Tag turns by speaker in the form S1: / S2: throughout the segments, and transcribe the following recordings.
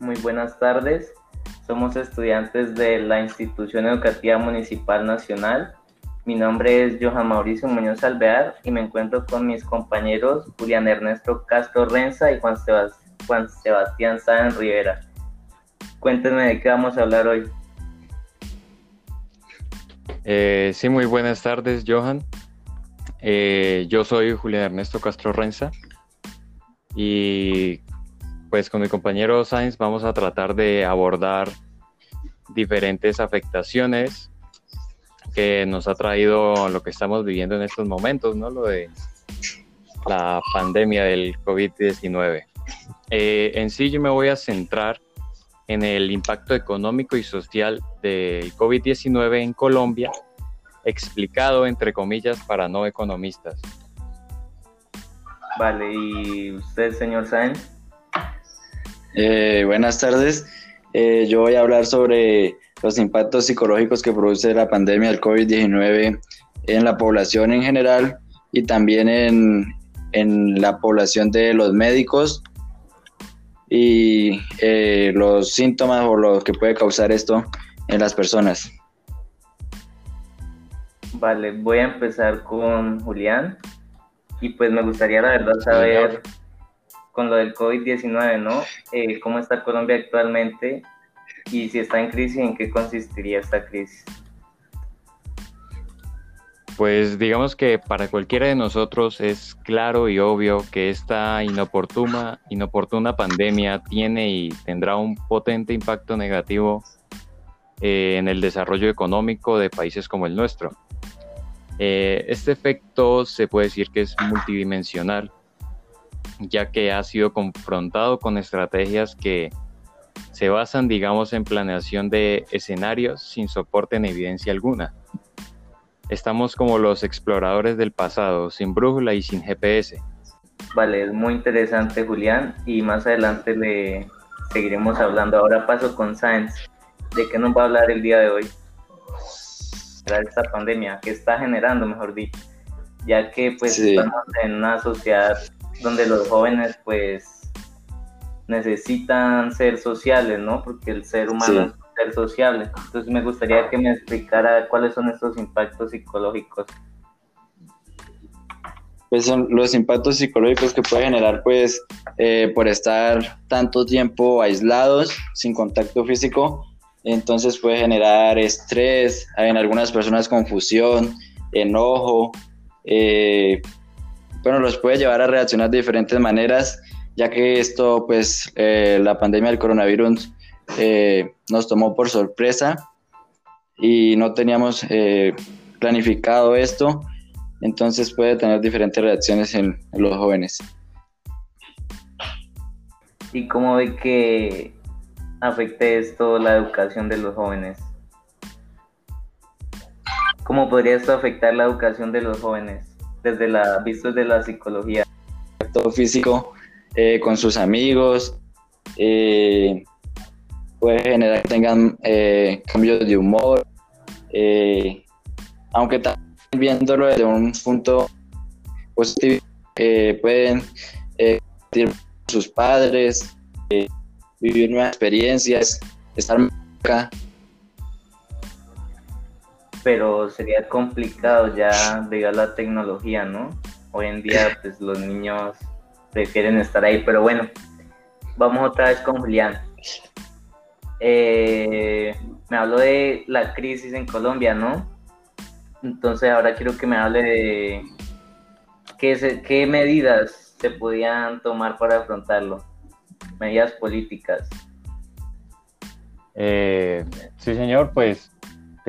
S1: Muy buenas tardes. Somos estudiantes de la Institución Educativa Municipal Nacional. Mi nombre es Johan Mauricio Muñoz Alvear y me encuentro con mis compañeros Julián Ernesto Castro Renza y Juan, Sebastián Sáenz Rivera. Cuéntenme de qué vamos a hablar hoy.
S2: Eh, sí, muy buenas tardes, Johan. Eh, yo soy Julián Ernesto Castro Renza y pues con mi compañero Sainz vamos a tratar de abordar diferentes afectaciones que nos ha traído lo que estamos viviendo en estos momentos, ¿no? Lo de la pandemia del COVID-19. Eh, en sí yo me voy a centrar en el impacto económico y social del COVID-19 en Colombia, explicado entre comillas para no economistas.
S1: Vale, ¿y usted, señor Sainz?
S3: Eh, buenas tardes. Eh, yo voy a hablar sobre los impactos psicológicos que produce la pandemia del COVID-19 en la población en general y también en, en la población de los médicos y eh, los síntomas o lo que puede causar esto en las personas.
S1: Vale, voy a empezar con Julián y pues me gustaría la verdad saber con lo del COVID-19, ¿no? Eh, ¿Cómo está Colombia actualmente? Y si está en crisis, ¿en qué consistiría esta crisis?
S2: Pues digamos que para cualquiera de nosotros es claro y obvio que esta inoportuna, inoportuna pandemia tiene y tendrá un potente impacto negativo eh, en el desarrollo económico de países como el nuestro. Eh, este efecto se puede decir que es multidimensional ya que ha sido confrontado con estrategias que se basan, digamos, en planeación de escenarios sin soporte en evidencia alguna. Estamos como los exploradores del pasado, sin brújula y sin GPS.
S1: Vale, es muy interesante, Julián, y más adelante le seguiremos hablando. Ahora paso con Science. ¿De qué nos va a hablar el día de hoy? De esta pandemia, que está generando, mejor dicho, ya que pues estamos en una sociedad donde los jóvenes pues necesitan ser sociales, ¿no? Porque el ser humano es un ser sociable. Entonces me gustaría que me explicara cuáles son estos impactos psicológicos.
S3: Pues son los impactos psicológicos que puede generar pues eh, por estar tanto tiempo aislados, sin contacto físico, entonces puede generar estrés, en algunas personas confusión, enojo, eh, bueno, los puede llevar a reaccionar de diferentes maneras, ya que esto, pues, eh, la pandemia del coronavirus eh, nos tomó por sorpresa y no teníamos eh, planificado esto, entonces puede tener diferentes reacciones en, los jóvenes.
S1: ¿Y cómo ve que afecte esto la educación de los jóvenes? ¿Cómo podría esto afectar la educación de los jóvenes? Desde la vista de la psicología.
S3: Todo físico eh, con sus amigos eh, puede generar que tengan eh, cambios de humor, aunque también viéndolo desde un punto positivo, pueden con sus padres, vivir nuevas experiencias, estar acá
S1: pero sería complicado ya llegar la tecnología, ¿no? Hoy en día, pues los niños prefieren estar ahí, pero bueno, vamos otra vez con Julián. Eh, me habló de la crisis en Colombia, ¿no? Entonces ahora quiero que me hable de qué, qué medidas se podían tomar para afrontarlo, medidas políticas.
S2: Eh, sí, señor, pues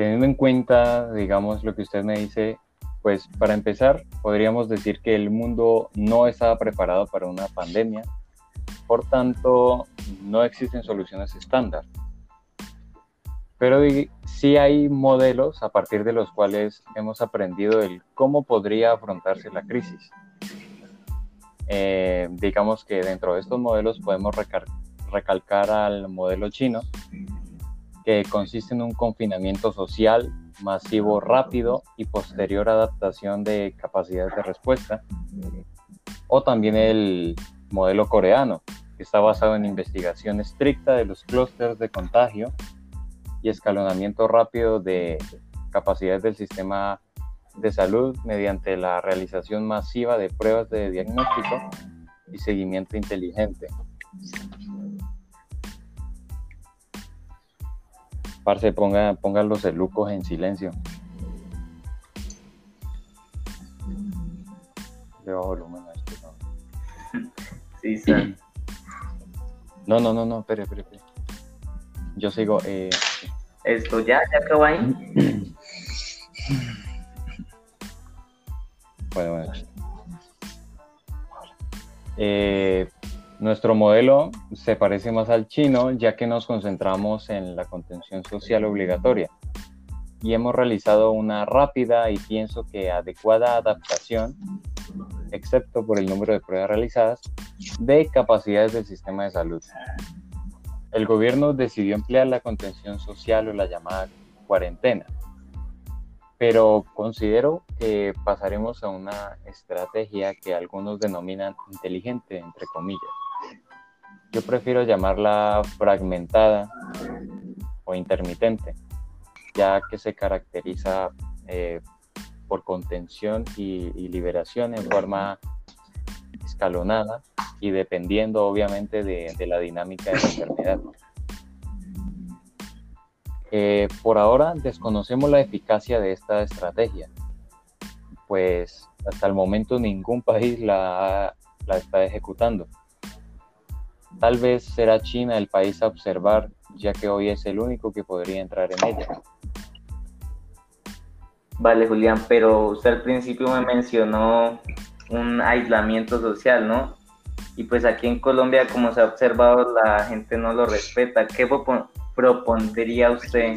S2: teniendo en cuenta, digamos, lo que usted me dice, pues para empezar, podríamos decir que el mundo no estaba preparado para una pandemia, por tanto, no existen soluciones estándar. Pero sí hay modelos a partir de los cuales hemos aprendido el cómo podría afrontarse la crisis. Eh, digamos que dentro de estos modelos podemos recalcar al modelo chino, consiste en un confinamiento social masivo rápido y posterior adaptación de capacidades de respuesta, o también el modelo coreano, que está basado en investigación estricta de los clústeres de contagio y escalonamiento rápido de capacidades del sistema de salud mediante la realización masiva de pruebas de diagnóstico y seguimiento inteligente. Parce, ponga, pongan los elucos en silencio. Le bajo volumen a esto. ¿no?
S1: Sí, sí.
S2: No, no, no, no, espere, espere, espere. Yo sigo. Eh,
S1: Esto ya, ya acabó ahí.
S2: bueno, bueno. Eh, nuestro modelo se parece más al chino ya que nos concentramos en la contención social obligatoria y hemos realizado una rápida y pienso que adecuada adaptación, excepto por el número de pruebas realizadas, de capacidades del sistema de salud. El gobierno decidió emplear la contención social o la llamada cuarentena, pero considero que pasaremos a una estrategia que algunos denominan inteligente, entre comillas. Yo prefiero llamarla fragmentada o intermitente, ya que se caracteriza eh, por contención y, liberación en forma escalonada y dependiendo obviamente de, de la dinámica de la enfermedad. Eh, por ahora desconocemos la eficacia de esta estrategia, pues hasta el momento ningún país la, la está ejecutando. Tal vez será China el país a observar, ya que hoy es el único que podría entrar en ella.
S1: Vale, Julián, pero usted al principio me mencionó un aislamiento social, ¿no? Y pues aquí en Colombia, como se ha observado, la gente no lo respeta. ¿Qué propo- propondría usted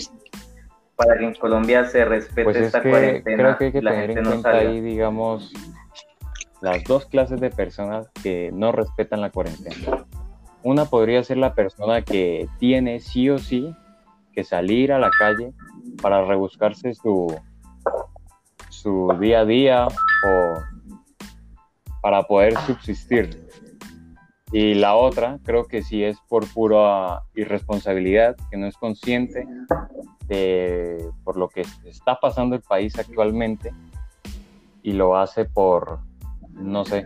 S1: para que en Colombia se respete
S2: Pues es
S1: esta
S2: que
S1: cuarentena
S2: creo que hay que
S1: la
S2: tener
S1: gente
S2: en
S1: no
S2: cuenta ahí, digamos, las dos clases de personas que no respetan la cuarentena. Una podría ser la persona que tiene sí o sí que salir a la calle para rebuscarse su, su día a día o para poder subsistir. Y la otra, creo que sí es por pura irresponsabilidad, que no es consciente de por lo que está pasando el país actualmente y lo hace por, no sé,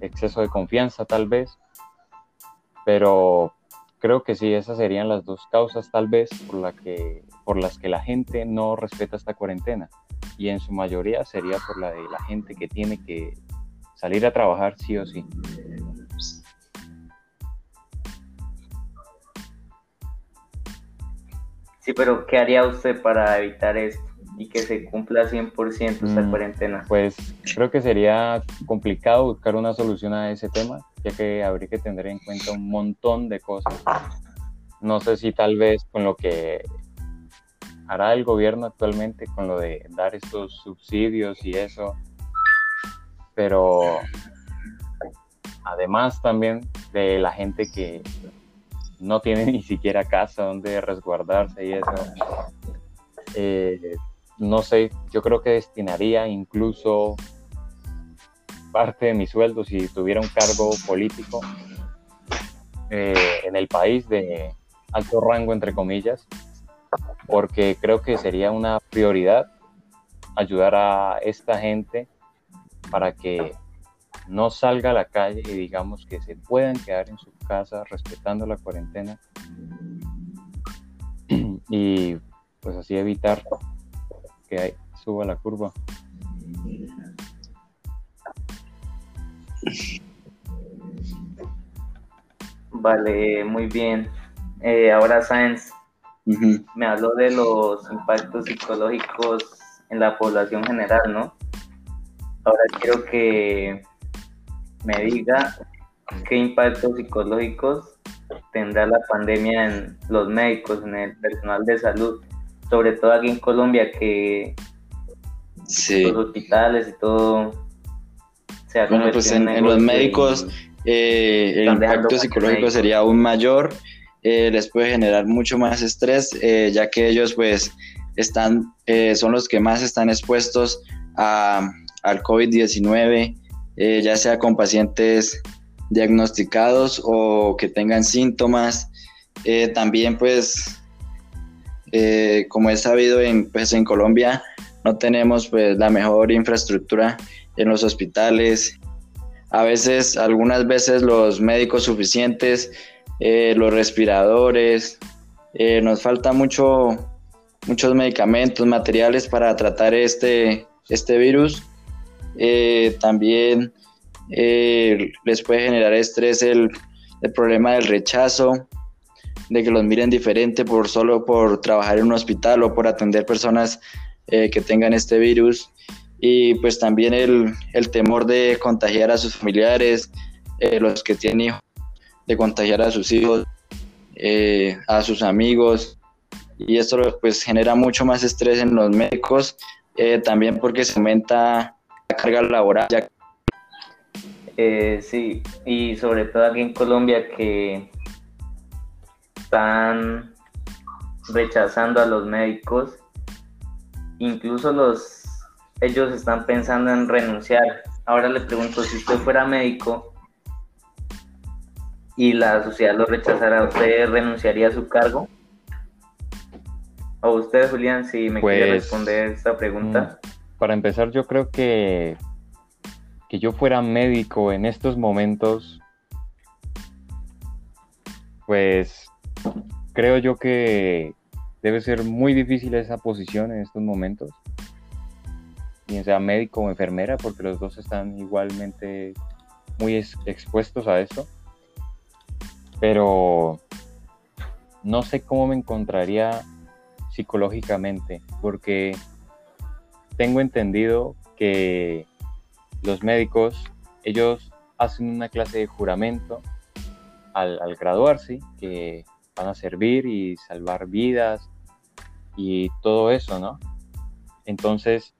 S2: exceso de confianza tal vez, pero creo que sí, esas serían las dos causas tal vez por, la que, por las que la gente no respeta esta cuarentena y en su mayoría sería por la de la gente que tiene que salir a trabajar sí o sí.
S1: Sí, pero ¿qué haría usted para evitar esto y que se cumpla 100% esta
S2: Mm.
S1: cuarentena?
S2: Pues creo que sería complicado buscar una solución a ese tema, ya que habría que tener en cuenta un montón de cosas. No sé si tal vez con lo que hará el gobierno actualmente, con lo de dar estos subsidios y eso, pero además también de la gente que no tiene ni siquiera casa donde resguardarse y eso. Eh, no sé, yo creo que destinaría incluso parte de mi sueldo si tuviera un cargo político eh, en el país de alto rango, entre comillas, porque creo que sería una prioridad ayudar a esta gente para que no salga a la calle y digamos que se puedan quedar en su casa respetando la cuarentena y pues así evitar que suba la curva.
S1: Vale, muy bien. Eh, ahora Sáenz me habló de los impactos psicológicos en la población general, ¿no? Ahora quiero que me diga qué impactos psicológicos tendrá la pandemia en los médicos, en el personal de salud, sobre todo aquí en Colombia, que
S3: Sí.
S1: los hospitales y todo se ha
S3: Bueno, pues
S1: convertido
S3: en, en los médicos eh, el impacto psicológico sería aún mayor, eh, les puede generar mucho más estrés, eh, ya que ellos pues están, eh, son los que más están expuestos a, al COVID-19, eh, ya sea con pacientes diagnosticados o que tengan síntomas. También pues, eh, como es sabido en, pues, en Colombia, no tenemos pues la mejor infraestructura en los hospitales. A veces, algunas veces los médicos suficientes, eh, los respiradores, nos falta mucho, muchos medicamentos, materiales para tratar este, este virus. también eh, les puede generar estrés el, problema del rechazo, de que los miren diferente por solo por trabajar en un hospital o por atender personas eh, que tengan este virus. Y pues también el, temor de contagiar a sus familiares, eh, los que tienen hijos, de contagiar a sus hijos, a sus amigos. Y esto pues genera mucho más estrés en los médicos, también porque se aumenta la carga laboral, ya
S1: eh, sí, y sobre todo aquí en Colombia que están rechazando a los médicos, incluso los ellos están pensando en renunciar. Ahora le pregunto, si usted fuera médico y la sociedad lo rechazara, ¿usted renunciaría a su cargo? ¿O usted, Julián, si me quiere pues, responder esta pregunta?
S2: Mm, para empezar, yo creo que que yo fuera médico en estos momentos, pues creo yo que debe ser muy difícil esa posición en estos momentos, bien sea médico o enfermera, porque los dos están igualmente muy expuestos a esto. Pero no sé cómo me encontraría psicológicamente, porque tengo entendido que los médicos, ellos hacen una clase de juramento al, graduarse, que van a servir y salvar vidas y todo eso, ¿no? Entonces,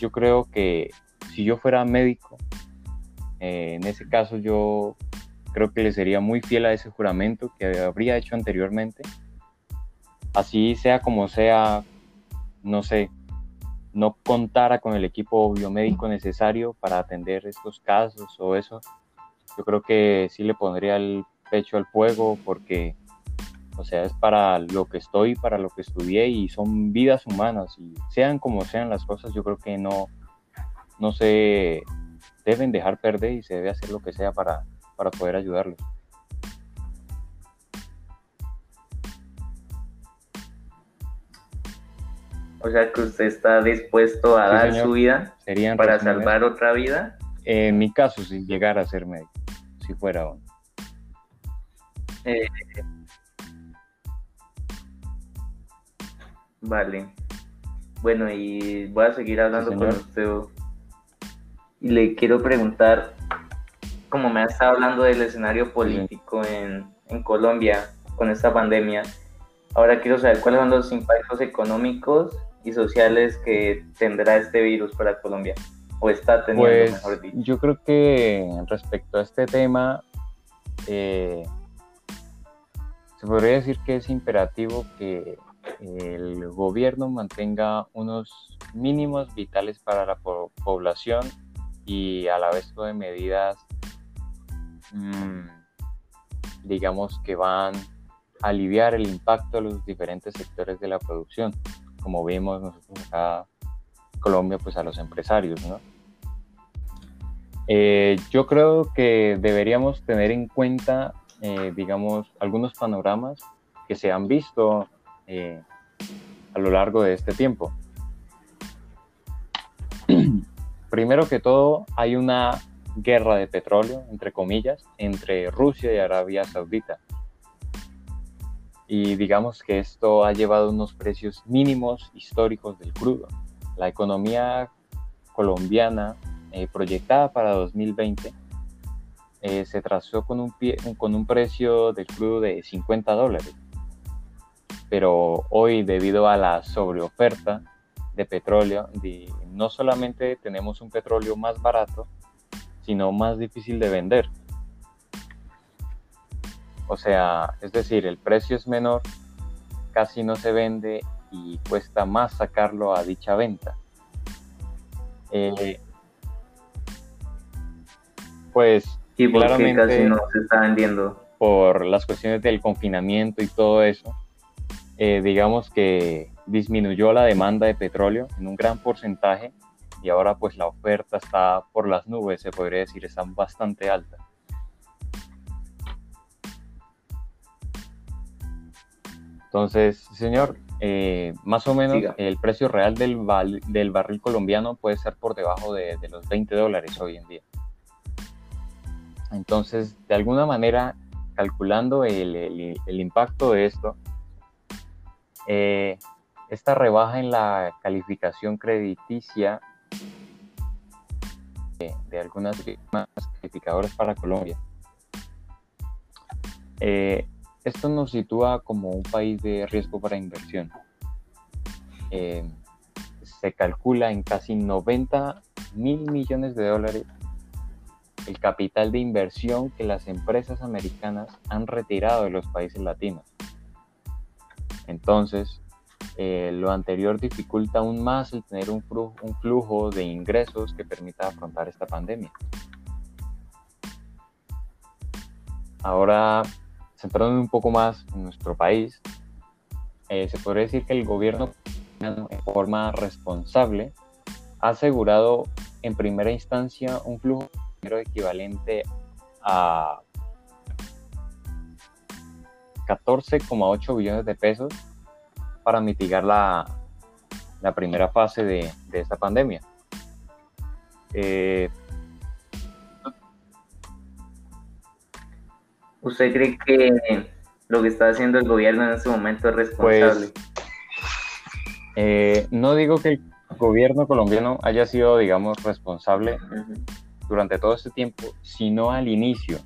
S2: yo creo que si yo fuera médico, eh, en ese caso yo creo que le sería muy fiel a ese juramento que habría hecho anteriormente. Así sea como sea, no sé, no contara con el equipo biomédico necesario para atender estos casos o eso, yo creo que sí le pondría el pecho al fuego porque, o sea, es para lo que estoy, para lo que estudié y son vidas humanas y sean como sean las cosas, yo creo que no, no se deben dejar perder y se debe hacer lo que sea para, para poder ayudarlos.
S1: O sea que usted está dispuesto a dar su vida para salvar otra vida.
S2: En mi caso, si llegara a ser médico, si fuera uno.
S1: Eh, vale. Bueno, y voy a seguir hablando con usted. Y le quiero preguntar, como me ha estado hablando del escenario político en, en Colombia con esta pandemia, ahora quiero saber cuáles son los impactos económicos y sociales que tendrá este virus para Colombia? ¿O está teniendo,
S2: pues,
S1: mejor dicho?
S2: Yo creo que respecto a este tema, eh, se podría decir que es imperativo que el gobierno mantenga unos mínimos vitales para la población y a la vez de medidas, mm, digamos, que van a aliviar el impacto de los diferentes sectores de la producción como vimos nosotros acá en Colombia, pues a los empresarios, ¿no? Eh, yo creo que deberíamos tener en cuenta, eh, digamos, algunos panoramas que se han visto eh, a lo largo de este tiempo. Primero que todo, hay una guerra de petróleo, entre comillas, entre Rusia y Arabia Saudita y digamos que esto ha llevado unos precios mínimos históricos del crudo. La economía colombiana eh, proyectada para 2020 eh, se trazó con un, con un precio del crudo de 50 dólares. Pero hoy, debido a la sobreoferta de petróleo, no solamente tenemos un petróleo más barato, sino más difícil de vender. O sea, es decir, el precio es menor, casi no se vende y cuesta más sacarlo a dicha venta. Eh, pues
S1: ¿Y por qué
S2: Claramente-
S1: casi no se está vendiendo?
S2: por las cuestiones del confinamiento y todo eso, eh, digamos que disminuyó la demanda de petróleo en un gran porcentaje y ahora pues la oferta está por las nubes, se podría decir, está bastante alta. Entonces, señor, eh, más o menos
S1: Siga.
S2: el precio real del, val- del barril colombiano puede ser por debajo de, de los 20 dólares hoy en día. Entonces, de alguna manera, calculando el, el- el impacto de esto, eh, esta rebaja en la calificación crediticia de, de algunas firmas calificadoras para Colombia. eh, esto nos sitúa como un país de riesgo para inversión. Eh, se calcula en casi 90 mil millones de dólares el capital de inversión que las empresas americanas han retirado de los países latinos. Entonces, eh, lo anterior dificulta aún más el tener un flujo, de ingresos que permita afrontar esta pandemia. Ahora, centrándonos un poco más en nuestro país, eh, se podría decir que el gobierno en forma responsable ha asegurado en primera instancia un flujo de dinero equivalente a 14,8 billones de pesos para mitigar la, la primera fase de, de esta pandemia. Eh,
S1: ¿Usted cree que lo que está haciendo el gobierno en este momento es responsable?
S2: eh, no digo que el gobierno colombiano haya sido, digamos, responsable durante todo este tiempo, sino al inicio.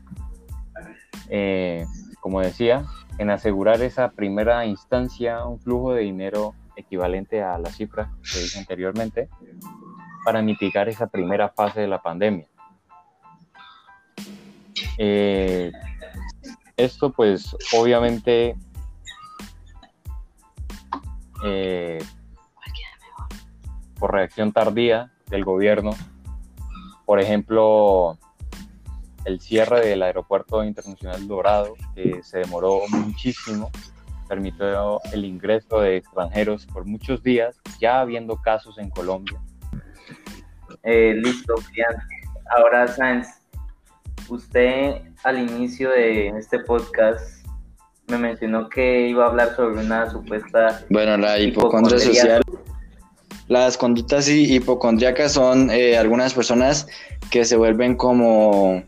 S2: Eh, como decía, en asegurar esa primera instancia un flujo de dinero equivalente a la cifra que dije anteriormente para mitigar esa primera fase de la pandemia. Eh, esto pues obviamente eh, por reacción tardía del gobierno, por ejemplo, el cierre del aeropuerto internacional Dorado, que se demoró muchísimo, permitió el ingreso de extranjeros por muchos días, ya habiendo casos en Colombia.
S1: Eh, listo, Julián. Ahora, Sáenz, usted al inicio de este podcast me mencionó que iba a hablar sobre una supuesta...
S3: Bueno, la hipocondria social. Las conductas hi- hipocondriacas son eh, algunas personas que se vuelven como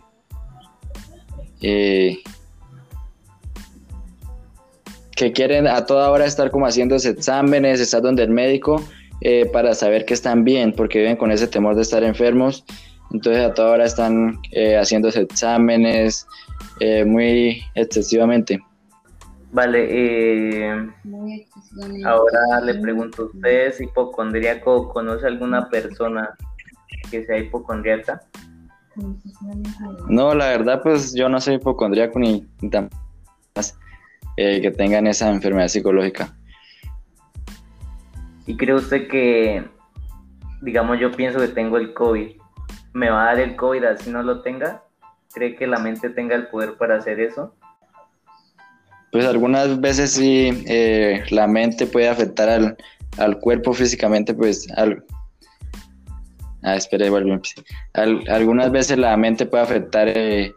S3: eh, que quieren a toda hora estar como haciéndose exámenes, estar donde el médico eh, para saber que están bien, porque viven con ese temor de estar enfermos. Entonces a toda hora están eh, haciéndose exámenes eh, muy excesivamente.
S1: Vale, eh,
S4: Muy excesivamente.
S1: ahora le pregunto, ¿usted es hipocondríaco conoce alguna persona que sea hipocondríaca?
S3: No, la verdad, pues yo no soy hipocondríaco ni ni tan eh, que tengan esa enfermedad psicológica.
S1: ¿Y cree usted que, digamos, yo pienso que tengo el COVID, ¿me va a dar el COVID así no lo tenga? ¿Cree que la mente tenga el poder para hacer eso?
S3: Pues algunas veces sí, eh, la mente puede afectar al, al cuerpo físicamente, pues al... Ah, espera, vuelvo a empezar. Al- algunas veces la mente puede afectar eh,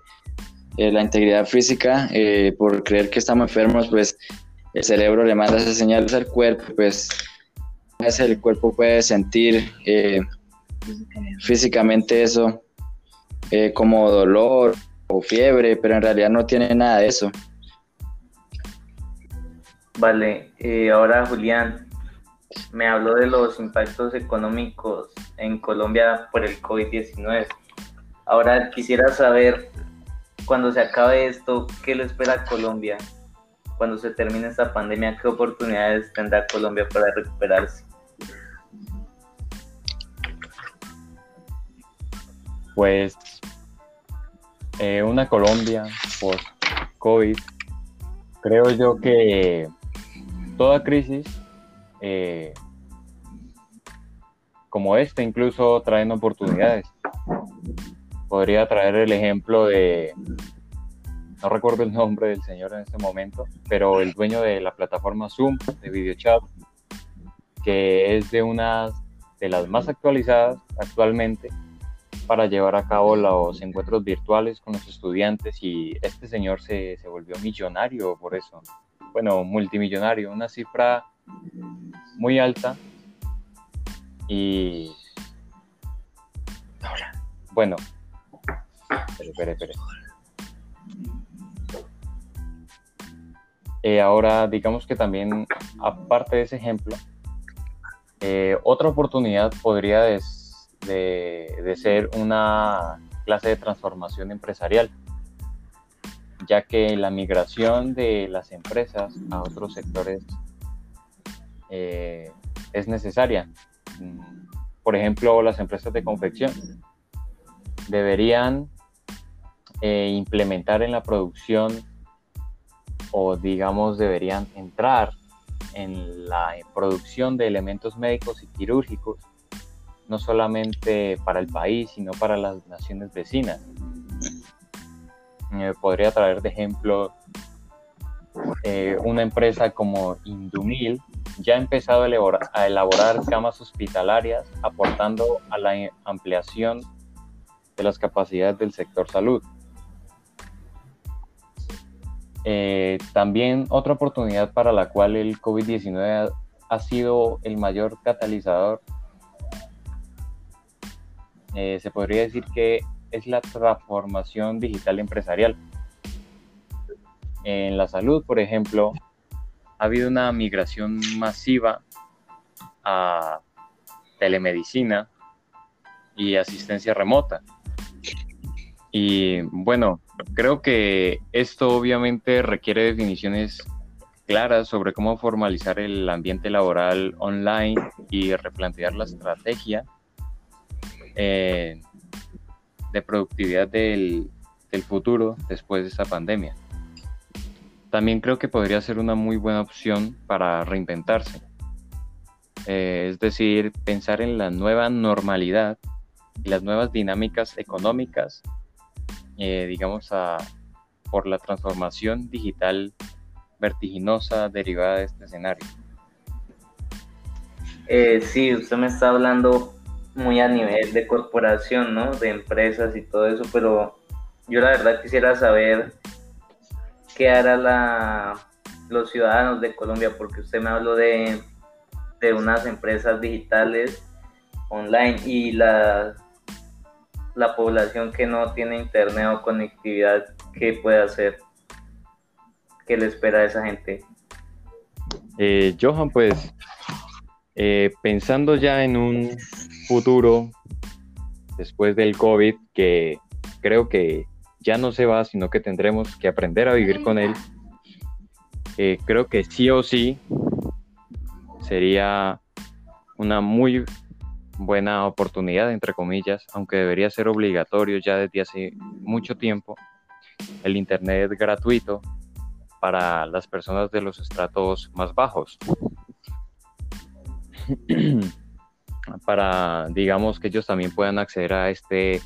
S3: eh, la integridad física eh, por creer que estamos enfermos, pues el cerebro le manda esas señales al cuerpo, pues el cuerpo puede sentir físicamente eso como dolor o fiebre, pero en realidad no tiene nada de eso.
S1: Vale, ahora Julián, me habló de los impactos económicos en Colombia por el COVID-19. Ahora quisiera saber, cuando se acabe esto, ¿qué le espera a Colombia? Cuando se termine esta pandemia, ¿qué oportunidades tendrá Colombia para recuperarse?
S2: Pues eh, una Colombia post-COVID, creo yo que toda crisis, eh, como esta, incluso traen oportunidades. podría traer el ejemplo de, no recuerdo el nombre del señor en este momento, pero el dueño de la plataforma Zoom de videochat, que es de una de las más actualizadas actualmente para llevar a cabo los encuentros virtuales con los estudiantes y este señor se, se volvió millonario por eso. Bueno, multimillonario, una cifra muy alta y bueno, espere, eh, ahora, digamos que también, aparte de ese ejemplo, eh, otra oportunidad podría de, ser una clase de transformación empresarial, ya que la migración de las empresas a otros sectores eh, es necesaria. Por ejemplo, las empresas de confección deberían eh, implementar en la producción o digamos deberían entrar en la producción de elementos médicos y quirúrgicos, no solamente para el país, sino para las naciones vecinas. Eh, podría traer de ejemplo eh, una empresa como Indumil, ya ha empezado a elaborar, a elaborar camas hospitalarias, aportando a la ampliación de las capacidades del sector salud. Eh, también otra oportunidad para la cual el COVID-19 ha, sido el mayor catalizador, eh, se podría decir que es la transformación digital empresarial. En la salud, por ejemplo, ha habido una migración masiva a telemedicina y asistencia remota. Y bueno, creo que esto obviamente requiere definiciones claras sobre cómo formalizar el ambiente laboral online y replantear la estrategia eh, de productividad del, futuro después de esta pandemia. También creo que podría ser una muy buena opción para reinventarse. Eh, es decir, pensar en la nueva normalidad y las nuevas dinámicas económicas eh, digamos, a, por la transformación digital vertiginosa derivada de este escenario.
S1: Eh, sí, usted me está hablando muy a nivel de corporación, ¿no? De empresas y todo eso, pero yo la verdad quisiera saber qué hará la, los ciudadanos de Colombia, porque usted me habló de, de unas empresas digitales online y las la población que no tiene internet o conectividad, ¿qué puede hacer? ¿Qué le espera a esa gente?
S2: Eh, Johan, pues eh, pensando ya en un futuro después del COVID, que creo que ya no se va, sino que tendremos que aprender a vivir con él, eh, creo que sí o sí sería una muy buena oportunidad, entre comillas, aunque debería ser obligatorio ya desde hace mucho tiempo, el Internet gratuito para las personas de los estratos más bajos. para, digamos, que ellos también puedan acceder a este,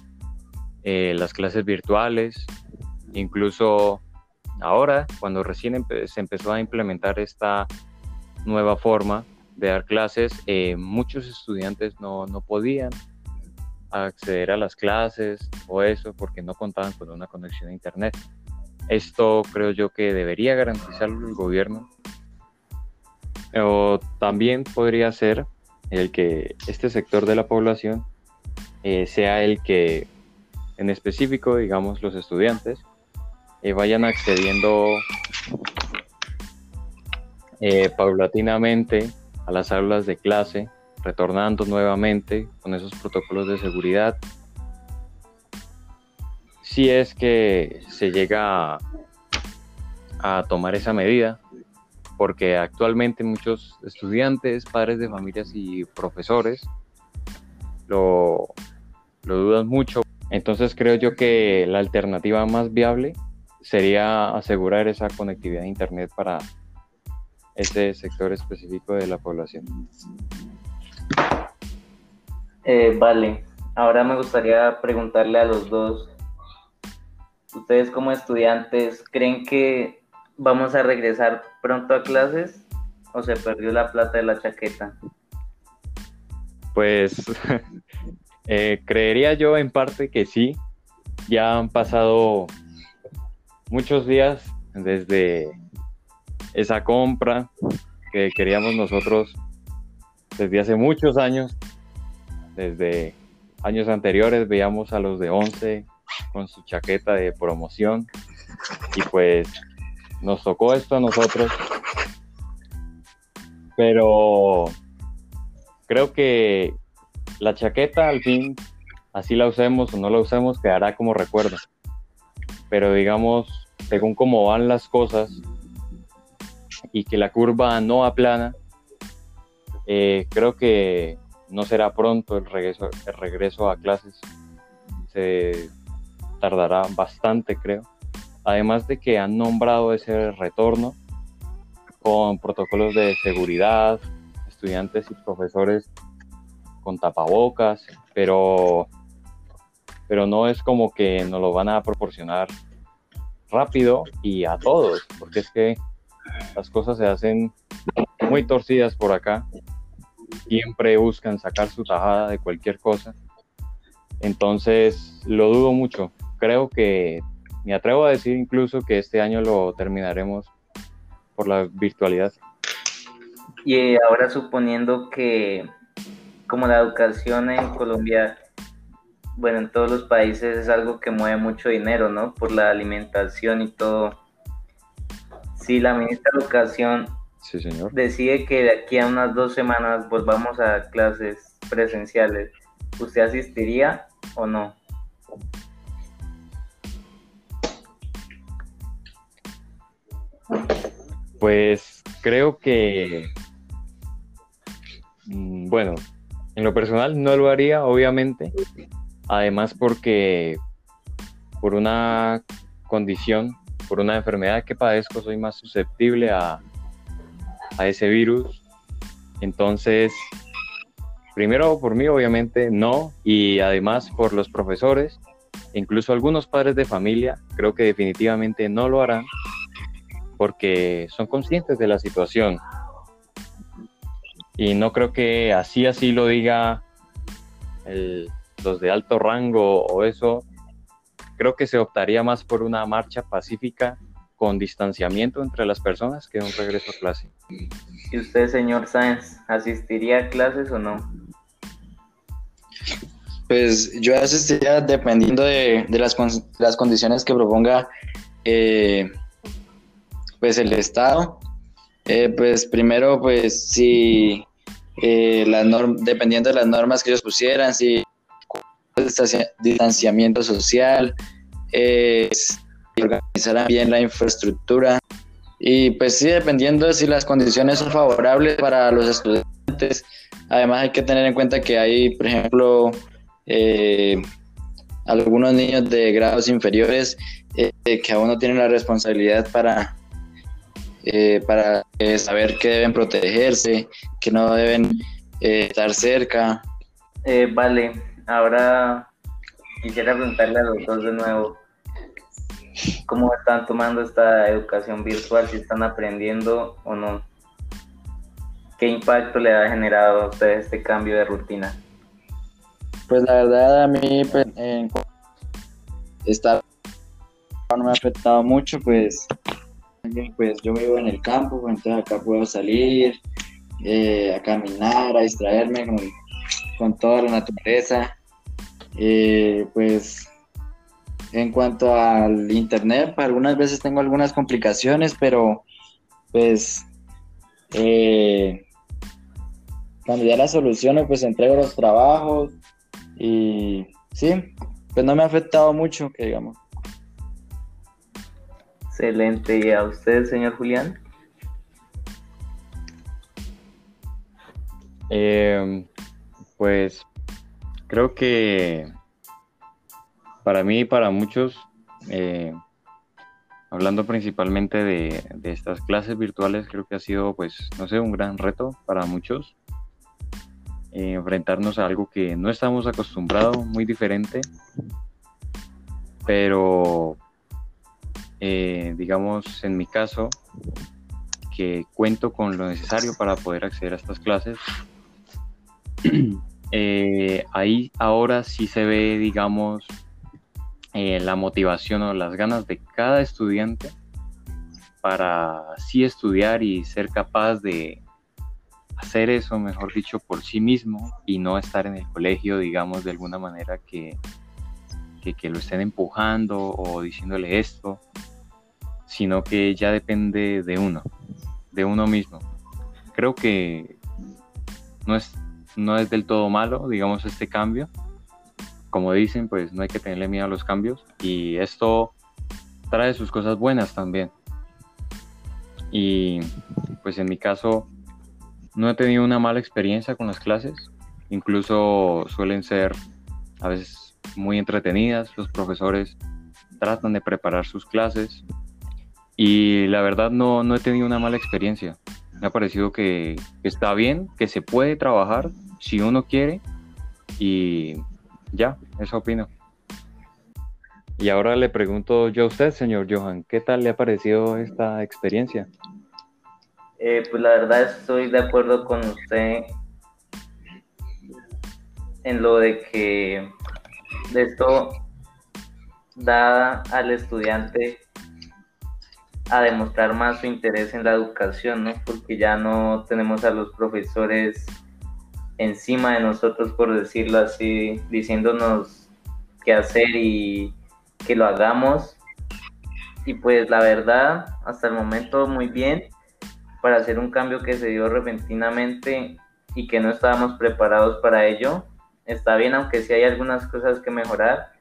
S2: eh, las clases virtuales, incluso ahora, cuando recién se empezó a implementar esta nueva forma de dar clases, eh, muchos estudiantes no, no, podían acceder a las clases o eso porque no contaban con una conexión a Internet. Esto creo yo que debería garantizarlo el gobierno. O también podría ser el que este sector de la población eh, sea el que, en específico, digamos, los estudiantes, eh, vayan accediendo paulatinamente a las aulas de clase, retornando nuevamente con esos protocolos de seguridad. Si es que se llega a, tomar esa medida, porque actualmente muchos estudiantes, padres de familias y profesores lo, lo dudan mucho. Entonces creo yo que la alternativa más viable sería asegurar esa conectividad a Internet para ese sector específico de la población.
S1: Eh, vale, ahora me gustaría preguntarle a los dos, ¿ustedes como estudiantes creen que vamos a regresar pronto a clases o se perdió la plata de la chaqueta?
S2: Pues eh, creería yo en parte que sí. Ya han pasado muchos días desde esa compra que queríamos nosotros desde hace muchos años, desde años anteriores veíamos a los de 11 con su chaqueta de promoción y pues nos tocó esto a nosotros, pero creo que la chaqueta al fin, así la usemos o no la usemos, quedará como recuerdo, pero digamos, según cómo van las cosas, y que la curva no aplana, eh, creo que no será pronto el regreso, el regreso a clases. Se tardará bastante, creo. Además de que han nombrado ese retorno con protocolos de seguridad, estudiantes y profesores con tapabocas, pero, pero no es como que nos lo van a proporcionar rápido y a todos, porque es que las cosas se hacen muy torcidas por acá. Siempre buscan sacar su tajada de cualquier cosa. Entonces, lo dudo mucho. Creo que me atrevo a decir incluso que este año lo terminaremos por la virtualidad.
S1: Y ahora suponiendo que como la educación en Colombia, bueno, en todos los países es algo que mueve mucho dinero, ¿no? Por la alimentación y todo si la ministra de Educación decide que de aquí a unas dos semanas volvamos a clases presenciales, ¿usted asistiría o no?
S2: Pues creo que, mm, bueno, en lo personal no lo haría, obviamente, además porque por una condición por una enfermedad que padezco soy más susceptible a, a ese virus. Entonces, primero por mí obviamente no, y además por los profesores, incluso algunos padres de familia, creo que definitivamente no lo harán porque son conscientes de la situación. Y no creo que así así lo diga los de alto rango o eso, creo que se optaría más por una marcha pacífica con distanciamiento entre las personas que un regreso a clase.
S1: ¿Y usted, señor Sáenz, asistiría a clases o no?
S3: Pues yo asistiría dependiendo de, las, las, condiciones que proponga eh, pues el Estado. Eh, pues primero, pues si eh, dependiendo de las normas que ellos pusieran, si distanciamiento social, es organizar bien la infraestructura y pues sí, dependiendo de si las condiciones son favorables para los estudiantes. Además hay que tener en cuenta que hay, por ejemplo, eh, algunos niños de grados inferiores eh, que aún no tienen la responsabilidad para, eh, para saber que deben protegerse, que no deben estar cerca.
S1: vale, ahora quisiera preguntarle a los dos de nuevo, ¿cómo están tomando esta educación virtual? ¿Si están aprendiendo o no? ¿Qué impacto le ha generado a ustedes este cambio de rutina?
S3: Pues la verdad a mí pues, no me ha afectado mucho, pues, pues yo vivo en el campo, entonces acá puedo salir eh, a caminar, a distraerme con, toda la naturaleza. Eh, pues en cuanto al internet, pues, algunas veces tengo algunas complicaciones, pero pues eh, cuando ya la soluciono, pues entrego los trabajos y sí, pues no me ha afectado mucho, que digamos.
S1: Excelente. ¿Y a usted, señor Julián?
S2: Eh, pues creo que para mí y para muchos, eh, hablando principalmente de, estas clases virtuales, creo que ha sido, pues, no sé, un gran reto para muchos. eh, enfrentarnos a algo que no estamos acostumbrados, muy diferente, pero eh, digamos en mi caso, que cuento con lo necesario para poder acceder a estas clases, eh, ahí ahora sí se ve, digamos, la motivación o las ganas de cada estudiante para sí estudiar y ser capaz de hacer eso, mejor dicho, por sí mismo y no estar en el colegio, digamos, de alguna manera que, que, lo estén empujando o diciéndole esto, sino que ya depende de uno, de uno mismo. Creo que no es, no es del todo malo, digamos, este cambio. Como dicen, pues no hay que tenerle miedo a los cambios y esto trae sus cosas buenas también. Y pues en mi caso no he tenido una mala experiencia con las clases, incluso suelen ser a veces muy entretenidas, los profesores tratan de preparar sus clases y la verdad no, no he tenido una mala experiencia. Me ha parecido que, está bien, que se puede trabajar si uno quiere y ya, eso opino. Y ahora le pregunto yo a usted, señor Johan, ¿qué tal le ha parecido esta experiencia?
S1: Eh, pues la verdad estoy de acuerdo con usted en lo de que esto da al estudiante a demostrar más su interés en la educación, ¿no? Porque ya no tenemos a los profesores encima de nosotros, por decirlo así, diciéndonos qué hacer y que lo hagamos. Y pues la verdad, hasta el momento muy bien para hacer un cambio que se dio repentinamente y que no estábamos preparados para ello. Está bien, aunque sí hay algunas cosas que mejorar,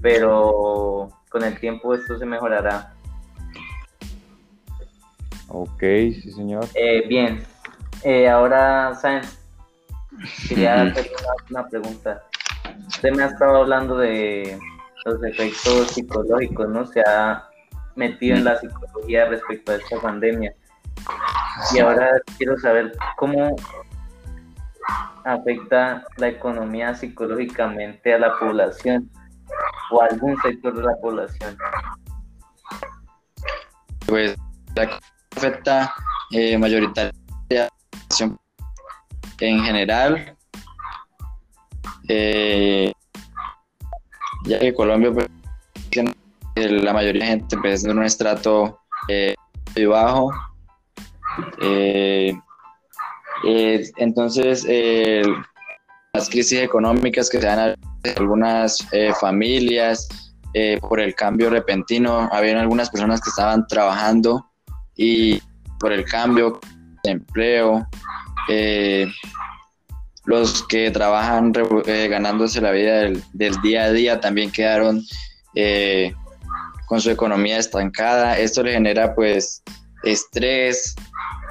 S1: pero con el tiempo esto se mejorará.
S2: Ok, sí, señor.
S1: Eh, bien, eh, ahora, Sáenz, quería hacer una, pregunta. Usted me ha estado hablando de los efectos psicológicos, ¿no? Se ha metido en la psicología respecto a esta pandemia. Y ahora quiero saber cómo afecta la economía psicológicamente a la población o a algún sector de la población.
S3: Pues la afecta eh, mayoritariamente en general, eh, ya que Colombia pues, la mayoría de gente pues, en un estrato eh, muy bajo. Eh, eh, entonces, las crisis económicas que se dan a algunas familias por el cambio repentino, había algunas personas que estaban trabajando y por el cambio de empleo, los que trabajan ganándose la vida del, día a día también quedaron con su economía estancada. Esto le genera pues estrés,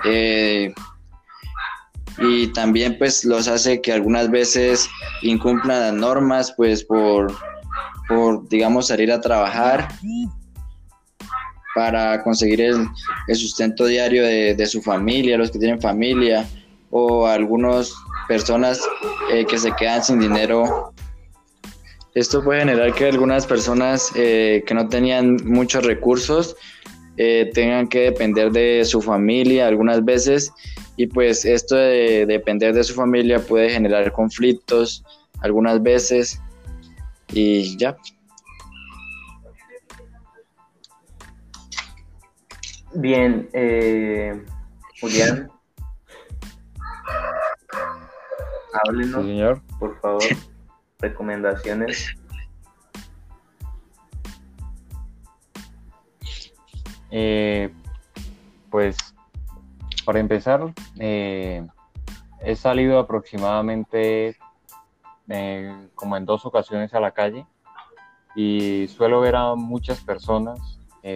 S3: eh, y también pues los hace que algunas veces incumplan las normas pues por, por digamos salir a trabajar para conseguir el, sustento diario de, su familia, los que tienen familia o algunas personas eh, que se quedan sin dinero. Esto puede generar que algunas personas eh, que no tenían muchos recursos eh, tengan que depender de su familia algunas veces y pues esto de depender de su familia puede generar conflictos algunas veces y ya.
S1: Bien, eh, Julián. Háblenos, por favor, recomendaciones.
S2: Eh, pues para empezar, eh, he salido aproximadamente eh, como en dos ocasiones a la calle y suelo ver a muchas personas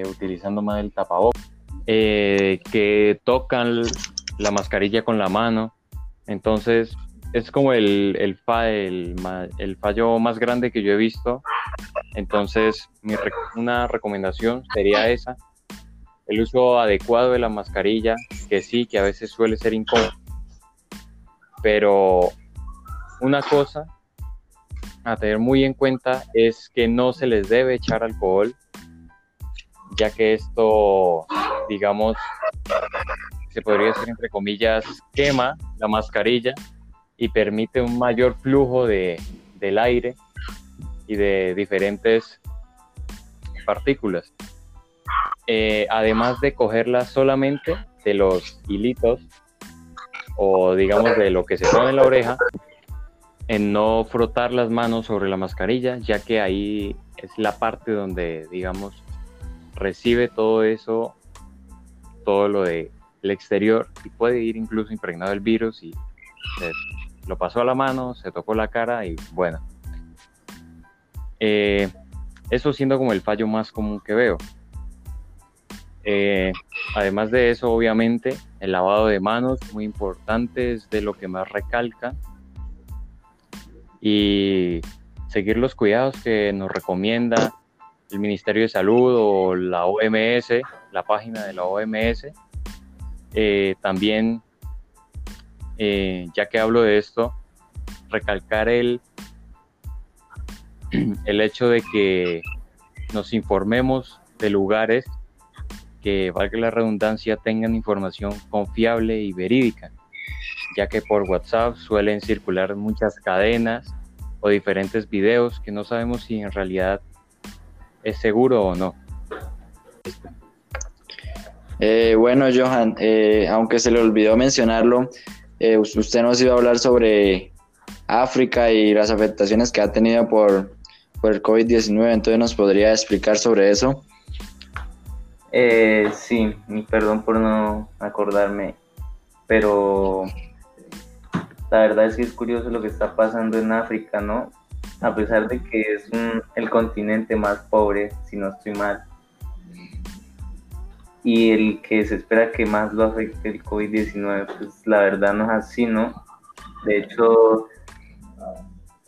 S2: utilizando más el tapabocas, que tocan la mascarilla con la mano. Entonces, es como el, fallo más grande que yo he visto. Entonces, una recomendación sería esa, el uso adecuado de la mascarilla, que sí, que a veces suele ser incómodo, pero una cosa a tener muy en cuenta es que no se les debe echar alcohol, ya que esto, digamos, se podría decir entre comillas, quema la mascarilla y permite un mayor flujo de, del aire y de diferentes partículas. Eh, además de cogerla solamente de los hilitos o digamos de lo que se pone en la oreja, en no frotar las manos sobre la mascarilla, ya que ahí es la parte donde, digamos, recibe todo eso, todo lo de el exterior y puede ir incluso impregnado el virus y lo pasó a la mano, se tocó la cara y bueno. Eh, eso siendo como el fallo más común que veo. Eh, además de eso, obviamente, el lavado de manos, muy importante, es de lo que más recalca. Y seguir los cuidados que nos recomienda el Ministerio de Salud o la OMS, la página de la OMS. Eh, también, eh, ya que hablo de esto, recalcar el, el hecho de que nos informemos de lugares que, valga la redundancia, tengan información confiable y verídica, ya que por WhatsApp suelen circular muchas cadenas o diferentes videos que no sabemos si en realidad es seguro o no.
S3: Eh, bueno, Johan, eh, aunque se le olvidó mencionarlo, eh, usted nos iba a hablar sobre África y las afectaciones que ha tenido por, por el COVID-19, entonces nos podría explicar sobre eso.
S1: Eh, sí, mi perdón por no acordarme, pero la verdad es que es curioso lo que está pasando en África, ¿no? A pesar de que es el continente más pobre, si no estoy mal, y el que se espera que más lo afecte el COVID-19, pues la verdad no es así, ¿no? De hecho,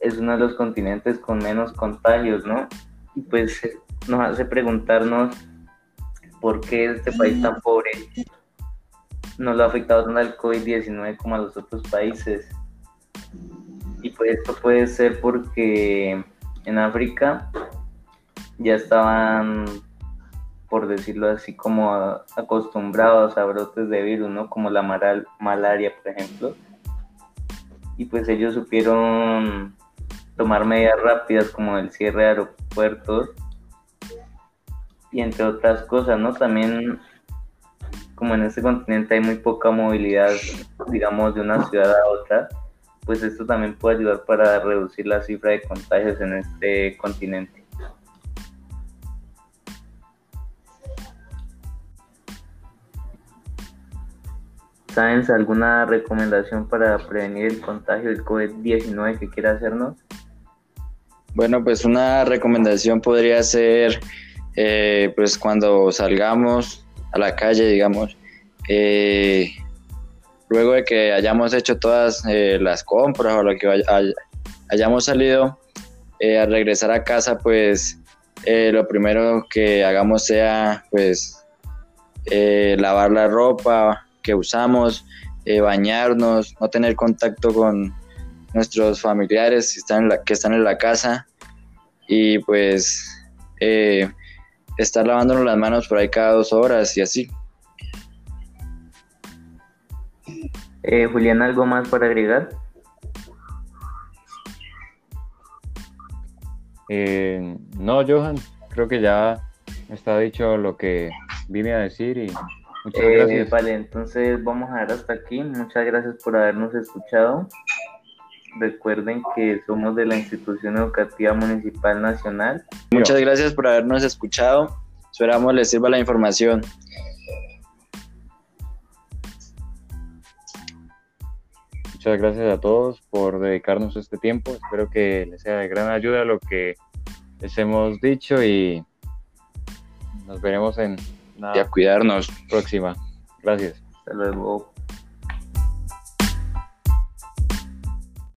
S1: es uno de los continentes con menos contagios, ¿no? Y pues nos hace preguntarnos por qué este país tan pobre no lo ha afectado tanto el COVID-19 como a los otros países. Y pues esto puede ser porque en África ya estaban, por decirlo así, como acostumbrados a brotes de virus, ¿no? Como la malaria, por ejemplo. Y pues ellos supieron tomar medidas rápidas como el cierre de aeropuertos y entre otras cosas, ¿no? También como en este continente hay muy poca movilidad, digamos, de una ciudad a otra, pues esto también puede ayudar para reducir la cifra de contagios en este continente. ¿Sabes alguna recomendación para prevenir el contagio del COVID-19 que quiera hacernos?
S3: Bueno, pues una recomendación podría ser eh, pues cuando salgamos a la calle, digamos, eh, luego de que hayamos hecho todas eh, las compras o lo que hayamos salido, a regresar a casa, pues lo primero que hagamos sea, pues, lavar la ropa que usamos, bañarnos, no tener contacto con nuestros familiares que están en la, que están en la casa y pues estar lavándonos las manos por ahí cada dos horas y así.
S1: Eh, Julián, ¿algo más para agregar?
S2: Eh, no, Johan, creo que ya está dicho lo que vine a decir y muchas eh, gracias.
S1: Vale, entonces vamos a ver hasta aquí. Muchas gracias por habernos escuchado. Recuerden que somos de la Institución Educativa Municipal Nacional.
S3: Muchas gracias por habernos escuchado. Esperamos les sirva la información.
S2: Muchas gracias a todos por dedicarnos este tiempo. Espero que les sea de gran ayuda lo que les hemos dicho y nos veremos en
S3: la cuidarnos.
S2: próxima. Gracias.
S1: Hasta luego.